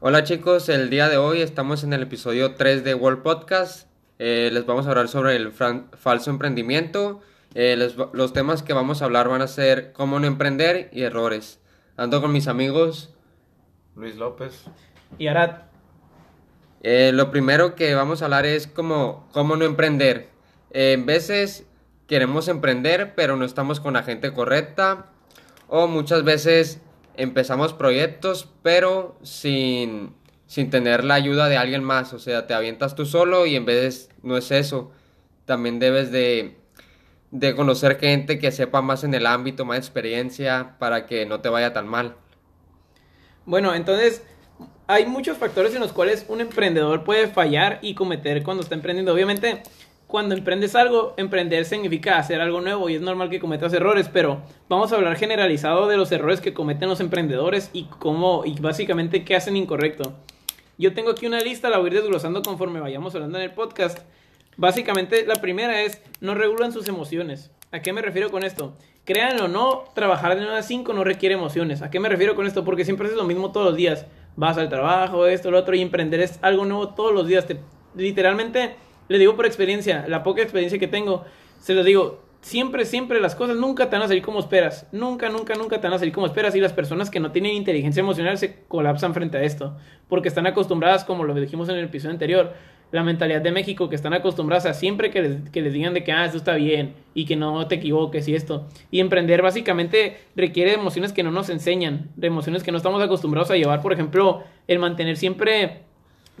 Hola chicos, el día de hoy estamos en el episodio 3 de World Podcast. Eh, les vamos a hablar sobre el falso emprendimiento. Eh, les los temas que vamos a hablar van a ser cómo no emprender y errores. Ando con mis amigos. Luis López. Y ahora, Eh, lo primero que vamos a hablar es como cómo no emprender. Eh, en veces queremos emprender, pero no estamos con la gente correcta. O muchas veces empezamos proyectos, pero sin, sin tener la ayuda de alguien más. O sea, te avientas tú solo y en vez no es eso. También debes de, de conocer gente que sepa más en el ámbito, más experiencia, para que no te vaya tan mal. bueno, entonces hay muchos factores en los cuales un emprendedor puede fallar y cometer cuando está emprendiendo. Obviamente, cuando emprendes algo, emprender significa hacer algo nuevo y es normal que cometas errores, pero vamos a hablar generalizado de los errores que cometen los emprendedores y cómo, y básicamente qué hacen incorrecto. Yo tengo aquí una lista, la voy a ir desglosando conforme vayamos hablando en el podcast. Básicamente, la primera es no regulan sus emociones. ¿A qué me refiero con esto? Créanlo o no, trabajar de 9 a 5 no requiere emociones. ¿A qué me refiero con esto? Porque siempre haces lo mismo todos los días. Vas al trabajo, esto, lo otro, y emprender es algo nuevo todos los días. Te, literalmente, le digo por experiencia, la poca experiencia que tengo, se lo digo, siempre, siempre las cosas nunca te van a salir como esperas. Nunca, nunca, nunca te van a salir como esperas. Y las personas que no tienen inteligencia emocional se colapsan frente a esto. Porque están acostumbradas, como lo dijimos en el episodio anterior, la mentalidad de México, que están acostumbradas a siempre que les, que les digan de que, ah, esto está bien y que no te equivoques y esto. Y emprender básicamente requiere de emociones que no nos enseñan, de emociones que no estamos acostumbrados a llevar. Por ejemplo, el mantener siempre,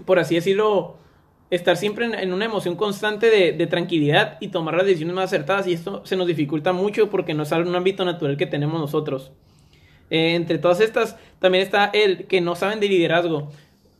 por así decirlo, estar siempre en, una emoción constante de, tranquilidad y tomar las decisiones más acertadas. Y esto se nos dificulta mucho porque no es un ámbito natural que tenemos nosotros. Eh, entre todas estas, también está el que no saben de liderazgo.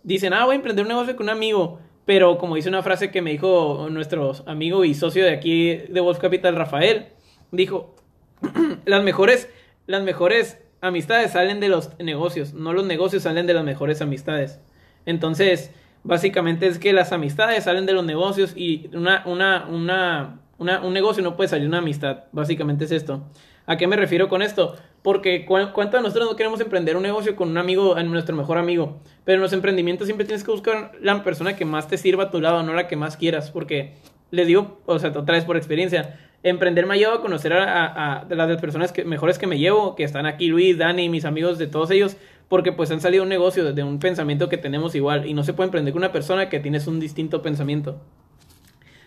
Dicen, ah, voy a emprender un negocio con un amigo. Pero como dice una frase que me dijo nuestro amigo y socio de aquí de Wolf Capital, Rafael, dijo, las mejores, las mejores amistades salen de los negocios, no los negocios salen de las mejores amistades. Entonces, básicamente es que las amistades salen de los negocios y una, una, una, una- un negocio no puede salir una amistad. Básicamente es esto. ¿A qué me refiero con esto? Porque cu- ¿cuántos de nosotros no queremos emprender un negocio con un amigo, nuestro mejor amigo? Pero en los emprendimientos siempre tienes que buscar la persona que más te sirva a tu lado, no la que más quieras. Porque les digo, o sea, otra vez por experiencia, emprender me ha llevado a conocer a, las personas que, mejores que me llevo, que están aquí, Luis, Dani, mis amigos de todos ellos, porque pues han salido un negocio de un pensamiento que tenemos igual y no se puede emprender con una persona que tienes un distinto pensamiento.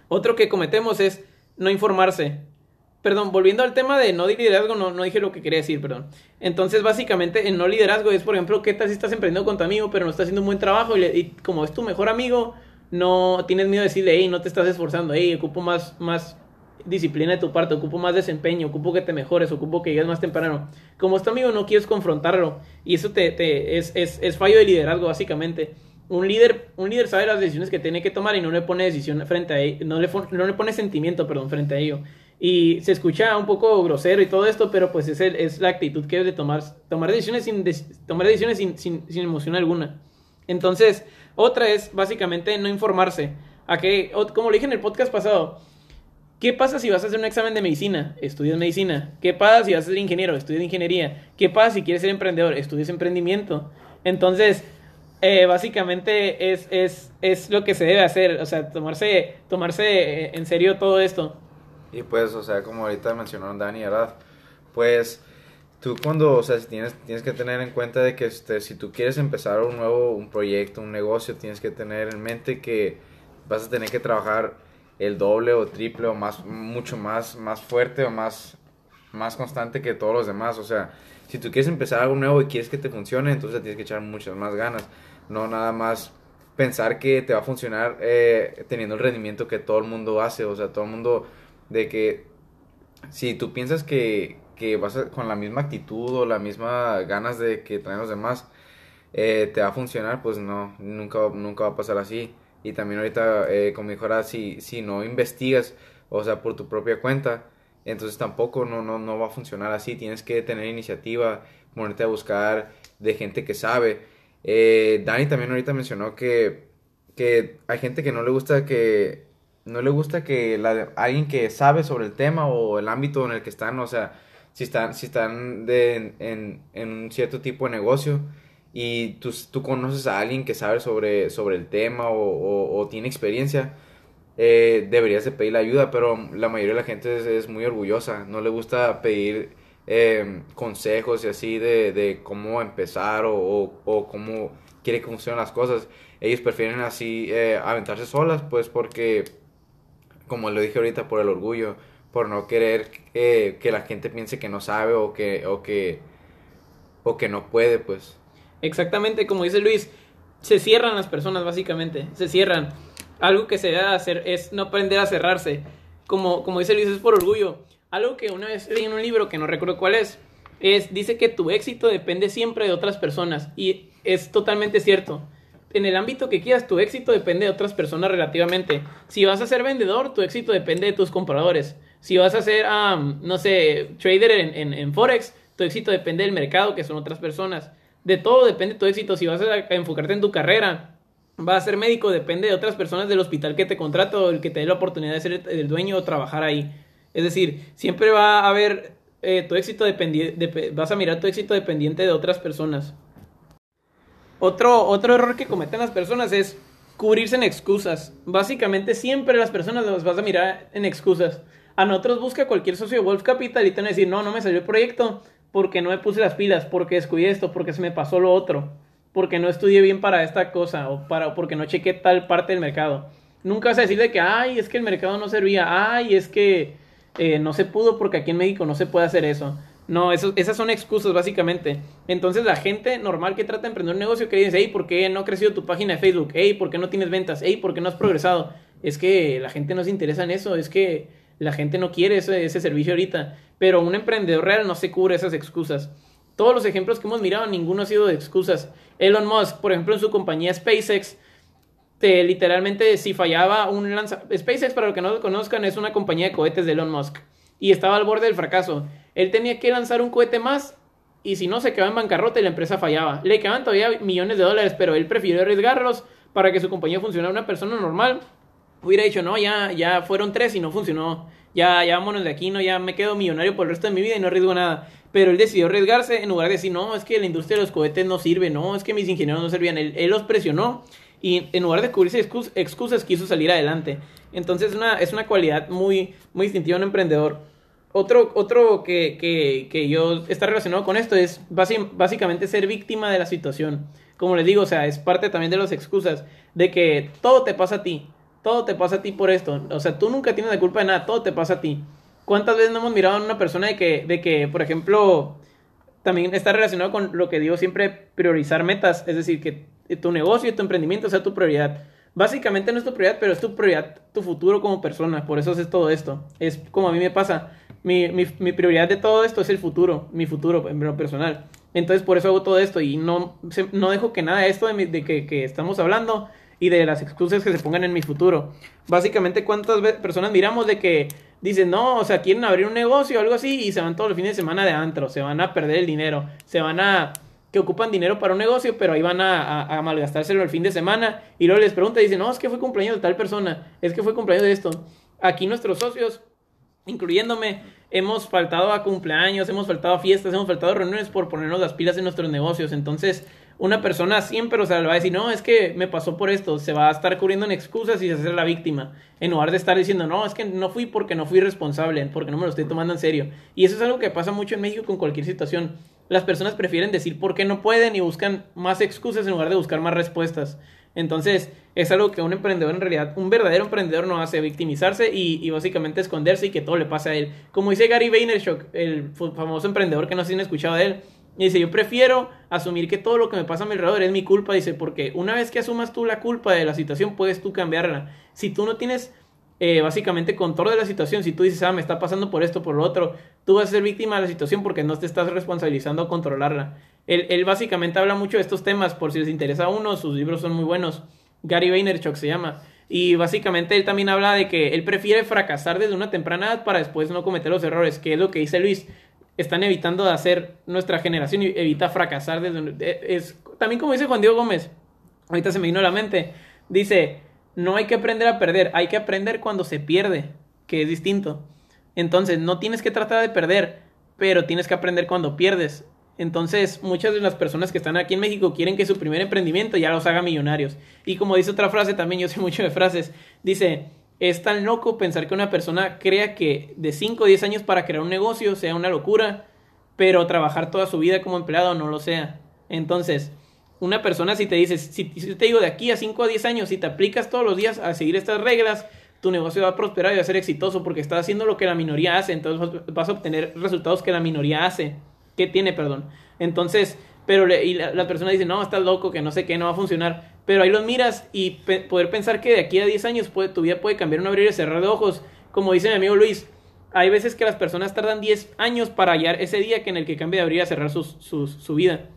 Otro que cometemos es no informarse. Perdón, volviendo al tema de no liderazgo, no, no dije lo que quería decir, perdón. Entonces, básicamente, el no liderazgo es, por ejemplo, ¿qué tal si estás emprendiendo con tu amigo, pero no estás haciendo un buen trabajo y, le- y como es tu mejor amigo, no tienes miedo de decirle, hey, no te estás esforzando, hey, ocupo más, más disciplina de tu parte, ocupo más desempeño, ocupo que te mejores, ocupo que llegues más temprano. Como es tu amigo, no quieres confrontarlo. Y eso te, es, es, es fallo de liderazgo, básicamente. Un líder, un líder sabe las decisiones que tiene que tomar y no le pone decisión frente a ello, no le, no le pone sentimiento, perdón, frente a ello. Y se escucha un poco grosero y todo esto, pero pues es, el- es la actitud que debe de tomar, tomar decisiones sin, tomar decisiones sin, sin, sin emoción alguna. Entonces, otra es básicamente no informarse. A que, como lo dije en el podcast pasado, ¿qué pasa si vas a hacer un examen de medicina? Estudias medicina. ¿Qué pasa si vas a ser ingeniero? Estudias ingeniería. ¿Qué pasa si quieres ser emprendedor? Estudias emprendimiento. Entonces, eh, básicamente es, es, es lo que se debe hacer. O sea, tomarse, tomarse eh, en serio todo esto. Y pues, o sea, como ahorita mencionaron Dani y Arad, pues tú cuando, o sea, tienes, tienes que tener en cuenta de que este, si tú quieres empezar un nuevo, un proyecto, un negocio, tienes que tener en mente que vas a tener que trabajar el doble o triple o más, mucho más, más fuerte o más, más constante que todos los demás. O sea, si tú quieres empezar algo nuevo y quieres que te funcione, entonces tienes que echar muchas más ganas. No nada más pensar que te va a funcionar eh, teniendo el rendimiento que todo el mundo hace. O sea, todo el mundo de que si tú piensas que, que vas a- con la misma actitud o la misma ganas de que traen los demás, eh, te va a funcionar, pues no, nunca, nunca va a pasar así. Y también ahorita, eh, como dijo ahora, si, si no investigas, o sea, por tu propia cuenta, entonces tampoco no, no, no va a funcionar así. Tienes que tener iniciativa, ponerte a buscar de gente que sabe. Eh, Dani también ahorita mencionó que, que hay gente que no le gusta que no le gusta que la, alguien que sabe sobre el tema o el ámbito en el que están, o sea, si están, si están de, en, en un cierto tipo de negocio y tú, tú conoces a alguien que sabe sobre, sobre el tema o, o- tiene experiencia, eh, deberías de pedirle ayuda, pero la mayoría de la gente es, muy orgullosa, no le gusta pedir eh, consejos y así de, de cómo empezar o, o- o cómo quiere que funcionen las cosas. Ellos prefieren así eh, aventarse solas, pues porque, como lo dije ahorita, por el orgullo, por no querer eh, que la gente piense que no sabe o que, o que, o que no puede, pues. Exactamente, como dice Luis, se cierran las personas básicamente, se cierran. Algo que se debe hacer es no aprender a cerrarse. Como, como dice Luis, es por orgullo. Algo que una vez leí en un libro que no recuerdo cuál es, es, dice que tu éxito depende siempre de otras personas. Y es totalmente cierto. En el ámbito que quieras, tu éxito depende de otras personas relativamente. Si vas a ser vendedor, tu éxito depende de tus compradores. Si vas a ser, am, no sé, trader en, en- en Forex, tu éxito depende del mercado, que son otras personas. De todo depende tu éxito. Si vas a, enfocarte en tu carrera, vas a ser médico, depende de otras personas del hospital que te contrata o el que te dé la oportunidad de ser el, dueño o trabajar ahí. Es decir, siempre va a haber eh, tu éxito dependiente, vas a mirar tu éxito dependiente de otras personas. Otro, otro error que cometen las personas es cubrirse en excusas. Básicamente siempre las personas las vas a mirar en excusas. A nosotros busca cualquier socio de Wolf Capital y te van a decir, no, no me salió el proyecto porque no me puse las pilas, porque descuidé esto, porque se me pasó lo otro, porque no estudié bien para esta cosa o para, porque no chequé tal parte del mercado. Nunca vas a decir de que, ay, es que el mercado no servía, ay, es que eh, no se pudo porque aquí en México no se puede hacer eso. No, eso, esas son excusas básicamente. Entonces la gente normal que trata de emprender un negocio que dice, hey, ¿por qué no ha crecido tu página de Facebook? Hey, ¿por qué no tienes ventas? Hey, ¿por qué no has progresado? Es que la gente no se interesa en eso, es que la gente no quiere ese, ese servicio ahorita. Pero un emprendedor real no se cubre esas excusas. Todos los ejemplos que hemos mirado, ninguno ha sido de excusas. Elon Musk, por ejemplo, en su compañía SpaceX, te, literalmente si fallaba un lanza... SpaceX, para los que no lo conozcan, es una compañía de cohetes de Elon Musk. Y estaba al borde del fracaso. Él tenía que lanzar un cohete más y si no se quedaba en bancarrota y la empresa fallaba. Le quedaban todavía millones de dólares, pero él prefirió arriesgarlos para que su compañía funcionara. Una persona normal hubiera dicho, no, ya, ya fueron tres y no funcionó. Ya, ya vámonos de aquí, no, ya me quedo millonario por el resto de mi vida y no arriesgo nada. Pero él decidió arriesgarse en lugar de decir, no, es que la industria de los cohetes no sirve, no, es que mis ingenieros no servían. Él, los presionó y en lugar de cubrirse excus- excusas quiso salir adelante. Entonces es una, es una cualidad muy, muy distintiva de un emprendedor. Otro, otro que, que, que yo está relacionado con esto es básicamente ser víctima de la situación. Como les digo, o sea, es parte también de las excusas de que todo te pasa a ti, todo te pasa a ti por esto. O sea, tú nunca tienes la culpa de nada, todo te pasa a ti. ¿Cuántas veces no hemos mirado a una persona de que, de que por ejemplo, también está relacionado con lo que digo siempre, priorizar metas, es decir, que tu negocio tu emprendimiento sea tu prioridad. Básicamente no es tu prioridad, pero es tu prioridad, tu futuro como persona, por eso es todo esto. Es como a mí me pasa, mi, mi, mi prioridad de todo esto es el futuro, mi futuro en lo personal. Entonces por eso hago todo esto y no, no dejo que nada de esto de, de que, que estamos hablando y de las excusas que se pongan en mi futuro. Básicamente, ¿cuántas personas miramos de que dicen, no, o sea, quieren abrir un negocio o algo así y se van todos los fines de semana de antro, se van a perder el dinero, se van a que ocupan dinero para un negocio, pero ahí van a, a, malgastárselo el fin de semana y luego les pregunta y dicen, no, es que fue cumpleaños de tal persona, es que fue cumpleaños de esto. Aquí nuestros socios, incluyéndome, hemos faltado a cumpleaños, hemos faltado a fiestas, hemos faltado reuniones por ponernos las pilas en nuestros negocios. Entonces, una persona siempre, o sea, le va a decir, no, es que me pasó por esto, se va a estar cubriendo en excusas y se hace la víctima, en lugar de estar diciendo, no, es que no fui porque no fui responsable, porque no me lo estoy tomando en serio. Y eso es algo que pasa mucho en México con cualquier situación. Las personas prefieren decir por qué no pueden y buscan más excusas en lugar de buscar más respuestas. Entonces, es algo que un emprendedor en realidad, un verdadero emprendedor no hace, victimizarse y, y básicamente esconderse y que todo le pase a él. Como dice Gary Vaynerchuk, el famoso emprendedor que no sé si han escuchado de él, y dice, yo prefiero asumir que todo lo que me pasa a mi alrededor es mi culpa, dice, porque una vez que asumas tú la culpa de la situación, puedes tú cambiarla. Si tú no tienes eh, básicamente control de la situación, si tú dices, ah, me está pasando por esto, por lo otro, tú vas a ser víctima de la situación porque no te estás responsabilizando a controlarla. Él, él básicamente habla mucho de estos temas, por si les interesa a uno, sus libros son muy buenos. Gary Vaynerchuk se llama. Y básicamente él también habla de que él prefiere fracasar desde una temprana edad para después no cometer los errores, que es lo que dice Luis. Están evitando de hacer nuestra generación y evita fracasar desde eh, también como dice Juan Diego Gómez. Ahorita se me vino a la mente. Dice, no hay que aprender a perder, hay que aprender cuando se pierde, que es distinto. Entonces, no tienes que tratar de perder, pero tienes que aprender cuando pierdes. Entonces, muchas de las personas que están aquí en México quieren que su primer emprendimiento ya los haga millonarios. Y como dice otra frase, también yo sé mucho de frases, dice, es tan loco pensar que una persona crea que de 5 o 10 años para crear un negocio sea una locura, pero trabajar toda su vida como empleado no lo sea. Entonces, una persona si te dice, si, te digo de aquí a 5 a 10 años, si te aplicas todos los días a seguir estas reglas, tu negocio va a prosperar y va a ser exitoso porque estás haciendo lo que la minoría hace, entonces vas a obtener resultados que la minoría hace que tiene, perdón. Entonces, pero y la, persona dice, no, estás loco, que no sé qué, no va a funcionar. Pero ahí los miras y poder pensar que de aquí a 10 años puede, tu vida puede cambiar un abrir y cerrar de ojos. Como dice mi amigo Luis, hay veces que las personas tardan 10 años para hallar ese día que en el que cambia de abrir a cerrar su vida.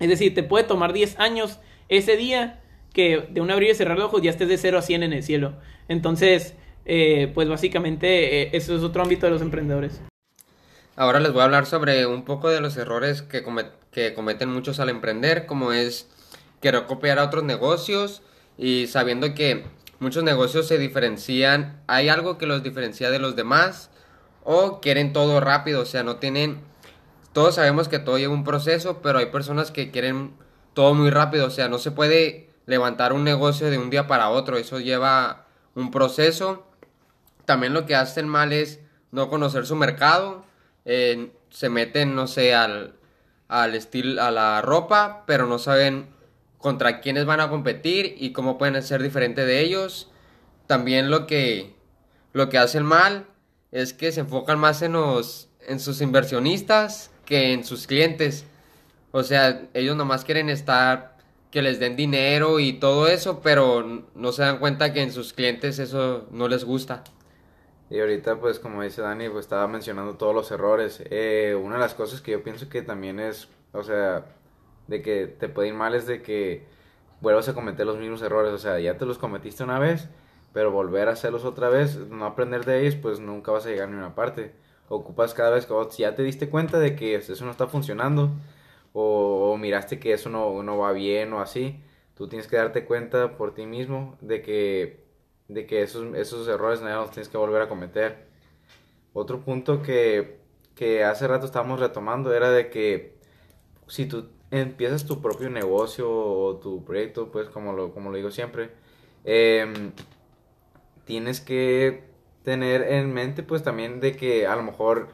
Es decir, te puede tomar 10 años ese día que de un abrir y cerrar de ojos ya estés de 0 a 100 en el cielo. Entonces, eh, pues básicamente eh, eso es otro ámbito de los emprendedores. Ahora les voy a hablar sobre un poco de los errores que, que cometen muchos al emprender, como es querer copiar a otros negocios y sabiendo que muchos negocios se diferencian, hay algo que los diferencia de los demás o quieren todo rápido, o sea, no tienen, todos sabemos que todo lleva un proceso, pero hay personas que quieren todo muy rápido, o sea, no se puede levantar un negocio de un día para otro, eso lleva un proceso. También lo que hacen mal es no conocer su mercado, se meten, no sé, al, al estilo, a la ropa, pero no saben contra quiénes van a competir y cómo pueden ser diferentes de ellos. También lo que, lo que hacen mal es que se enfocan más en, los, en sus inversionistas que en sus clientes. O sea, ellos nomás quieren estar, que les den dinero y todo eso, pero no se dan cuenta que en sus clientes eso no les gusta. Y ahorita, pues como dice Dani, pues estaba mencionando todos los errores. Eh, una de las cosas que yo pienso que también es, o sea, de que te puede ir mal es de que vuelvas a cometer los mismos errores. O sea, ya te los cometiste una vez, pero volver a hacerlos otra vez, no aprender de ellos, pues nunca vas a llegar a una parte. Ocupas cada vez que ya te diste cuenta de que eso no está funcionando, o, o miraste que eso no, no va bien o así, tú tienes que darte cuenta por ti mismo de que de que esos, esos errores no los tienes que volver a cometer. Otro punto que, que hace rato estábamos retomando era de que si tú empiezas tu propio negocio o tu proyecto, pues como lo, como lo digo siempre, em, tienes que tener en mente pues también de que a lo mejor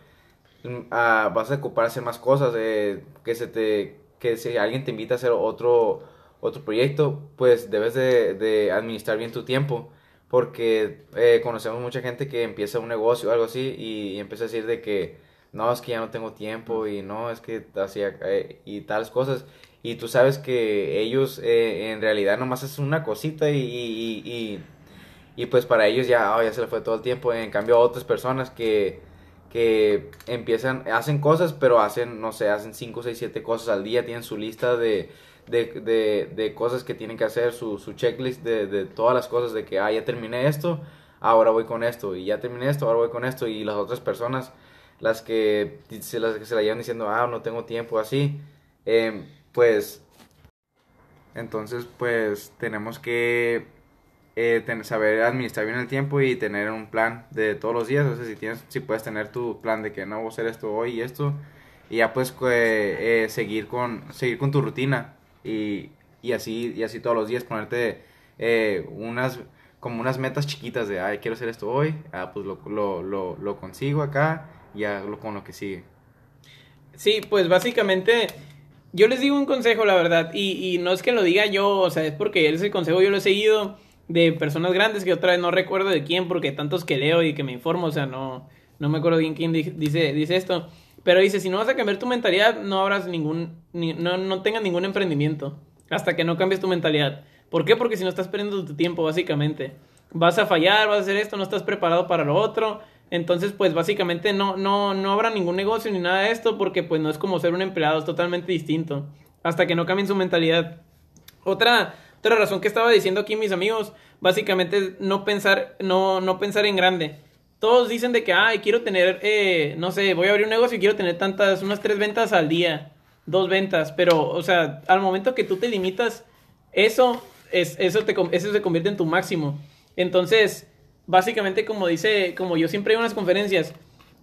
mm, ah, vas a ocupar hacer más cosas, eh, que se te que si alguien te invita a hacer otro otro proyecto, pues debes de, administrar bien tu tiempo porque eh, conocemos mucha gente que empieza un negocio o algo así y, empieza a decir de que no, es que ya no tengo tiempo y no, es que hacía eh, y tales cosas. Y tú sabes que ellos eh, en realidad nomás es una cosita y, y, y, pues para ellos ya, oh, ya se le fue todo el tiempo. En cambio, otras personas que, que empiezan, hacen cosas, pero hacen, no sé, hacen 5, 6, 7 cosas al día, tienen su lista de, de, de, de cosas que tienen que hacer, su, su checklist de, de, todas las cosas de que, ah, ya terminé esto, ahora voy con esto, y ya terminé esto, ahora voy con esto, y las otras personas, las que se, las que se la llevan diciendo, ah, no tengo tiempo, así, eh, pues, entonces, pues, tenemos que eh, saber administrar bien el tiempo y tener un plan de todos los días, o sea, si, tienes, si puedes tener tu plan de que no voy a hacer esto hoy y esto, y ya puedes eh, seguir, con, seguir con tu rutina y, y, así, y así todos los días ponerte eh, unas como unas metas chiquitas de, ay, quiero hacer esto hoy, ah, pues lo, lo, lo, consigo acá, ya lo, con lo que sigue. Sí, pues básicamente yo les digo un consejo, la verdad, y, y no es que lo diga yo, o sea, es porque ese consejo yo lo he seguido de personas grandes que otra vez no recuerdo de quién, porque tantos que leo y que me informo, o sea, no, no me acuerdo bien quién dice, dice esto. Pero dice, si no vas a cambiar tu mentalidad, no habrás ningún, no, no tengas ningún emprendimiento hasta que no cambies tu mentalidad. ¿Por qué? Porque si no estás perdiendo tu tiempo, básicamente. Vas a fallar, vas a hacer esto, no estás preparado para lo otro. Entonces, pues básicamente no, no, no habrá ningún negocio ni nada de esto porque pues no es como ser un empleado, es totalmente distinto. Hasta que no cambien su mentalidad. Otra, otra razón que estaba diciendo aquí mis amigos, básicamente no pensar, no, no pensar en grande todos dicen de que, ay, quiero tener, eh, no sé, voy a abrir un negocio y quiero tener tantas, unas tres ventas al día, dos ventas, pero, o sea, al momento que tú te limitas, eso, es, eso, te, eso se convierte en tu máximo. Entonces, básicamente, como dice, como yo siempre digo en las conferencias,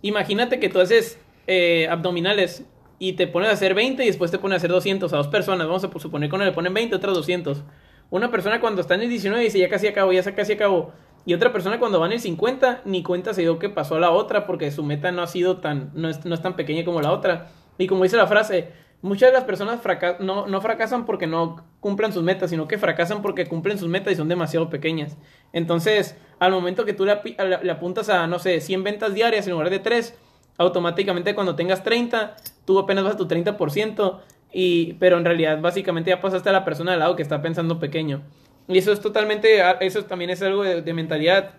imagínate que tú haces eh, abdominales y te pones a hacer 20 y después te pones a hacer 200 a dos personas. Vamos a suponer que uno le ponen 20, otras 200. Una persona cuando está en el 19 dice ya casi acabo, ya casi acabo. Y otra persona cuando va en el 50 ni cuenta se dio que pasó a la otra porque su meta no ha sido tan, no es, no es tan pequeña como la otra. Y como dice la frase, muchas de las personas no, no fracasan porque no cumplan sus metas, sino que fracasan porque cumplen sus metas y son demasiado pequeñas. Entonces, al momento que tú le, apuntas a, no sé, 100 ventas diarias en lugar de 3, automáticamente cuando tengas 30, tú apenas vas a tu 30%, y, pero en realidad básicamente ya pasaste a la persona al lado que está pensando pequeño. Y eso es totalmente, eso también es algo de, mentalidad.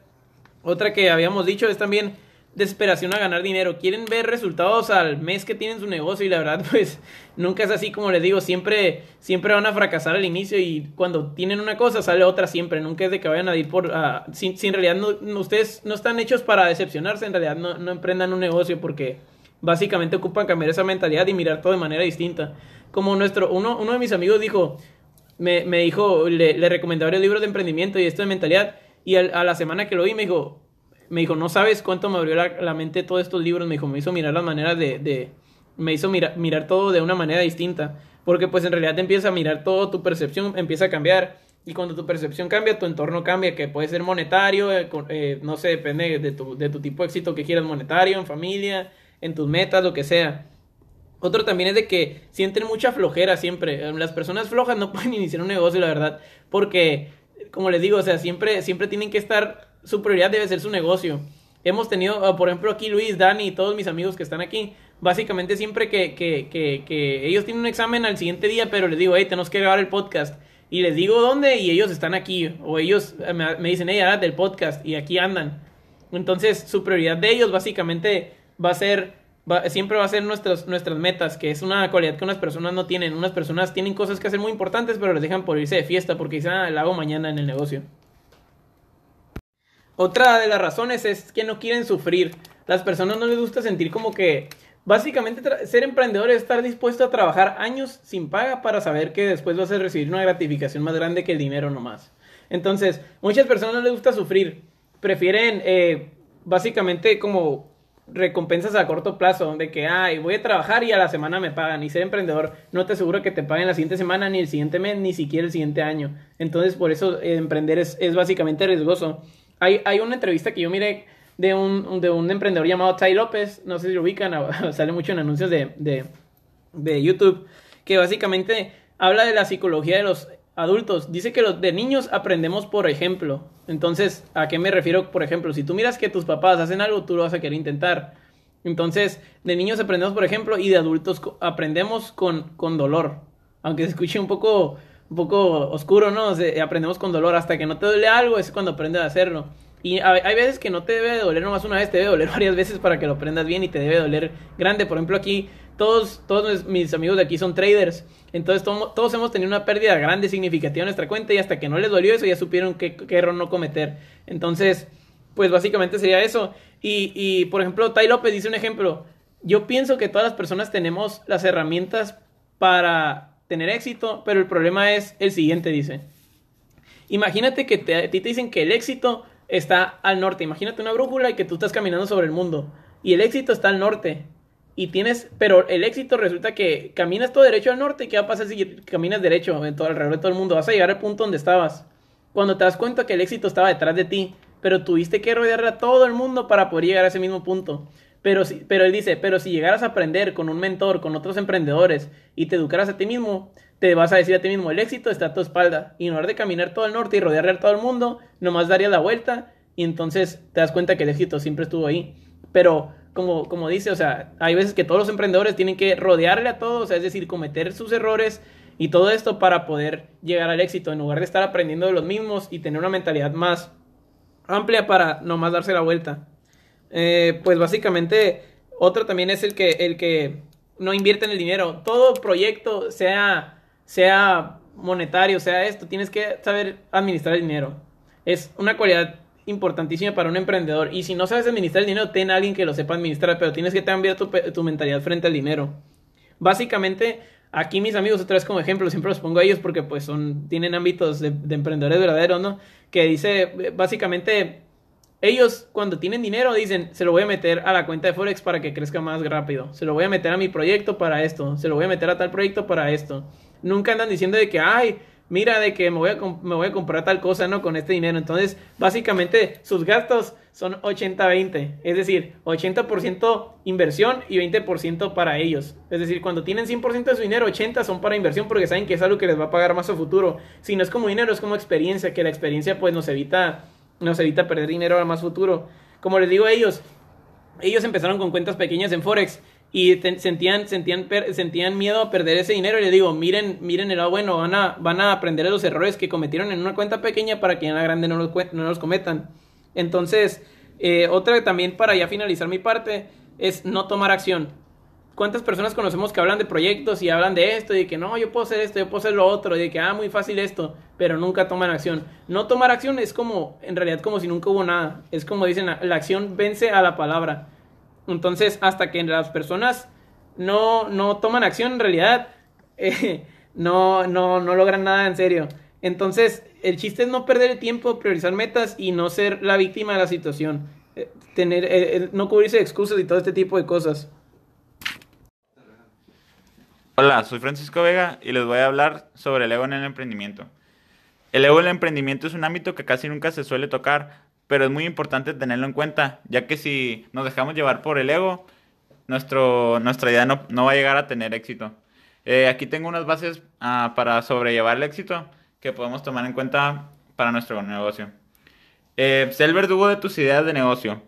Otra que habíamos dicho es también desesperación a ganar dinero. Quieren ver resultados al mes que tienen su negocio y la verdad pues nunca es así como les digo, siempre siempre van a fracasar al inicio y cuando tienen una cosa sale otra siempre, nunca es de que vayan a ir por uh, si, en realidad no, ustedes no están hechos para decepcionarse, en realidad no, no emprendan un negocio porque básicamente ocupan cambiar esa mentalidad y mirar todo de manera distinta. Como nuestro uno uno de mis amigos dijo, me, me dijo, le, le recomendé varios libros de emprendimiento y esto de mentalidad. Y a la semana que lo vi me dijo, me dijo, no sabes cuánto me abrió la, mente todos estos libros. Me dijo, me hizo mirar las maneras de, me hizo mirar, mirar todo de una manera distinta. Porque pues en realidad te empieza a mirar todo, tu percepción empieza a cambiar. Y cuando tu percepción cambia, tu entorno cambia, que puede ser monetario, eh, eh, no sé, depende de tu, de tu tipo de éxito que quieras, monetario, en familia, en tus metas, lo que sea. Otro también es de que sienten mucha flojera siempre. Las personas flojas no pueden iniciar un negocio, la verdad, porque, como les digo, o sea, siempre, siempre tienen que estar, su prioridad debe ser su negocio. Hemos tenido, ah, por ejemplo, aquí Luis, Dani y todos mis amigos que están aquí, básicamente siempre que, que, que, que ellos tienen un examen al siguiente día, pero les digo, hey, tenemos que grabar el podcast. Y les digo dónde y ellos están aquí. O ellos eh, me, dicen, hey, ahora del podcast y aquí andan. Entonces, su prioridad de ellos básicamente va a ser siempre va a ser nuestras, nuestras metas, que es una cualidad que unas personas no tienen. Unas personas tienen cosas que hacer muy importantes, pero les dejan por irse de fiesta porque dicen, ah, la hago mañana en el negocio. Otra de las razones es que no quieren sufrir. Las personas no les gusta sentir como que básicamente ser emprendedor es estar dispuesto a trabajar años sin paga para saber que después vas a recibir una gratificación más grande que el dinero nomás. Entonces, muchas personas no les gusta sufrir. Prefieren eh, básicamente como recompensas a corto plazo, de que, ay, voy a trabajar y a la semana me pagan. Y ser emprendedor no te aseguro que te paguen la siguiente semana, ni el siguiente mes, ni siquiera el siguiente año. Entonces, por eso eh, emprender es, es, básicamente riesgoso. Hay, hay una entrevista que yo miré de un, de un emprendedor llamado Ty López, no sé si lo ubican, sale mucho en anuncios de, de, de YouTube, que básicamente habla de la psicología de los adultos. Dice que los de niños aprendemos por ejemplo. Entonces, ¿a qué me refiero? Por ejemplo, si tú miras que tus papás hacen algo, tú lo vas a querer intentar. Entonces, de niños aprendemos por ejemplo y de adultos aprendemos con, con dolor. Aunque se escuche un poco, un poco oscuro, ¿no? aprendemos con dolor. Hasta que no te duele algo es cuando aprendes a hacerlo. Y hay veces que no te debe doler nomás una vez, te debe doler varias veces para que lo aprendas bien y te debe doler grande. Por ejemplo, aquí todos, todos mis amigos de aquí son traders. Entonces todos hemos tenido una pérdida grande, significativa en nuestra cuenta y hasta que no les dolió eso ya supieron qué, error no cometer. Entonces, pues básicamente sería eso. Y, y por ejemplo, Tai López dice un ejemplo. Yo pienso que todas las personas tenemos las herramientas para tener éxito, pero el problema es el siguiente, dice. Imagínate que a ti te dicen que el éxito está al norte. Imagínate una brújula y que tú estás caminando sobre el mundo. Y el éxito está al norte y tienes, pero el éxito resulta que caminas todo derecho al norte, ¿qué va a pasar si caminas derecho en todo, alrededor de todo el mundo? Vas a llegar al punto donde estabas. Cuando te das cuenta que el éxito estaba detrás de ti, pero tuviste que rodear a todo el mundo para poder llegar a ese mismo punto. Pero, si, pero él dice, pero si llegaras a aprender con un mentor, con otros emprendedores y te educaras a ti mismo, te vas a decir a ti mismo, el éxito está a tu espalda. Y en lugar de caminar todo el norte y rodear a todo el mundo, nomás darías la vuelta y entonces te das cuenta que el éxito siempre estuvo ahí. Pero como, como dice, o sea, hay veces que todos los emprendedores tienen que rodearle a todos, es decir, cometer sus errores y todo esto para poder llegar al éxito, en lugar de estar aprendiendo de los mismos y tener una mentalidad más amplia para nomás darse la vuelta. Eh, pues básicamente, otro también es el que, el que no invierte en el dinero. Todo proyecto, sea, sea monetario, sea esto, tienes que saber administrar el dinero. Es una cualidad importantísima para un emprendedor. Y si no sabes administrar el dinero, ten a alguien que lo sepa administrar, pero tienes que cambiar tu, tu mentalidad frente al dinero. Básicamente, aquí mis amigos, otra vez como ejemplo, siempre los pongo a ellos porque pues son, tienen ámbitos de, emprendedores verdaderos, ¿no? Que dice, básicamente, ellos cuando tienen dinero dicen, se lo voy a meter a la cuenta de Forex para que crezca más rápido, se lo voy a meter a mi proyecto para esto, se lo voy a meter a tal proyecto para esto. Nunca andan diciendo de que, ay, mira, de que me voy, a me voy a comprar tal cosa, ¿no? Con este dinero. Entonces, básicamente, sus gastos son 80-20. Es decir, 80% inversión y 20% para ellos. Es decir, cuando tienen 100% de su dinero, 80 son para inversión porque saben que es algo que les va a pagar más a futuro. Si no es como dinero, es como experiencia, que la experiencia pues nos evita, nos evita perder dinero a más futuro. Como les digo a ellos, ellos empezaron con cuentas pequeñas en Forex y sentían, sentían, sentían miedo a perder ese dinero y le digo, miren, miren el bueno, van a, van a aprender de los errores que cometieron en una cuenta pequeña para que en la grande no los, no los cometan. Entonces, eh, otra también para ya finalizar mi parte es no tomar acción. ¿Cuántas personas conocemos que hablan de proyectos y hablan de esto y de que no, yo puedo hacer esto, yo puedo hacer lo otro, y de que, ah, muy fácil esto, pero nunca toman acción? No tomar acción es como, en realidad, como si nunca hubo nada. Es como dicen, la acción vence a la palabra. Entonces, hasta que las personas no, no toman acción, en realidad, eh, no, no, no logran nada en serio. Entonces, el chiste es no perder el tiempo, priorizar metas y no ser la víctima de la situación. Eh, tener, eh, no cubrirse de excusas y todo este tipo de cosas. Hola, soy Francisco Vega y les voy a hablar sobre el ego en el emprendimiento. El ego en el emprendimiento es un ámbito que casi nunca se suele tocar, pero es muy importante tenerlo en cuenta, ya que si nos dejamos llevar por el ego, nuestro, nuestra idea no, no va a llegar a tener éxito. Eh, aquí tengo unas bases ah, para sobrellevar el éxito que podemos tomar en cuenta para nuestro negocio. Eh, sé el verdugo de tus ideas de negocio.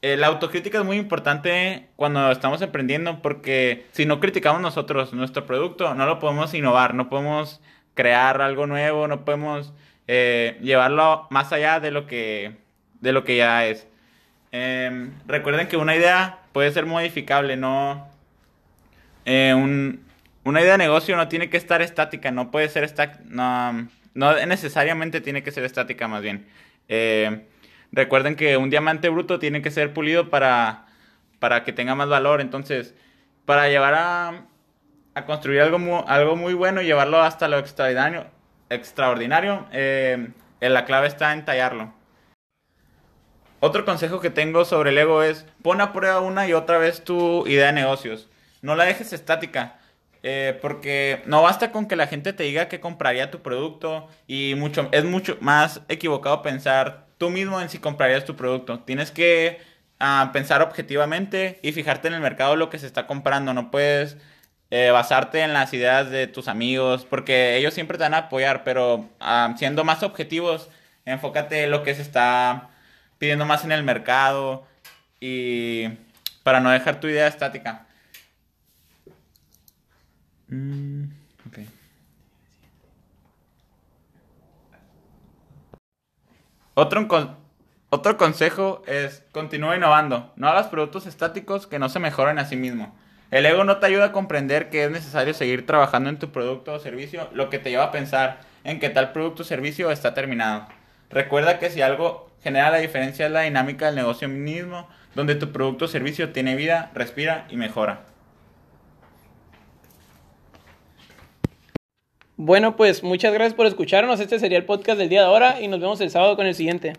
Eh, la autocrítica es muy importante cuando estamos emprendiendo porque si no criticamos nosotros nuestro producto, no lo podemos innovar, no podemos crear algo nuevo, no podemos llevarlo más allá de lo que de lo que ya es. Em, recuerden que una idea puede ser modificable, no... Eh, una idea de negocio no tiene que estar estática, no puede ser estática, no, no, necesariamente tiene que ser estática más bien. Eh, recuerden que un diamante bruto tiene que ser pulido para, para que tenga más valor, entonces para llevar a, a construir algo muy, algo muy bueno y llevarlo hasta lo extraordinario, extraordinario eh, la clave está en tallarlo. Otro consejo que tengo sobre el ego es pon a prueba una y otra vez tu idea de negocios. No la dejes estática. Eh, porque no basta con que la gente te diga que compraría tu producto y mucho es mucho más equivocado pensar tú mismo en si comprarías tu producto. Tienes que ah, pensar objetivamente y fijarte en el mercado lo que se está comprando. No puedes eh, basarte en las ideas de tus amigos porque ellos siempre te van a apoyar, pero ah, siendo más objetivos, enfócate en lo que se está pidiendo más en el mercado y para no dejar tu idea estática. Mm, otro, otro consejo es continúa innovando. No hagas productos estáticos que no se mejoren a sí mismo. El ego no te ayuda a comprender que es necesario seguir trabajando en tu producto o servicio, lo que te lleva a pensar en que tal producto o servicio está terminado. Recuerda que si algo genera la diferencia es la dinámica del negocio mismo, donde tu producto o servicio tiene vida, respira y mejora. Bueno, pues muchas gracias por escucharnos. Este sería el podcast del día de ahora y nos vemos el sábado con el siguiente.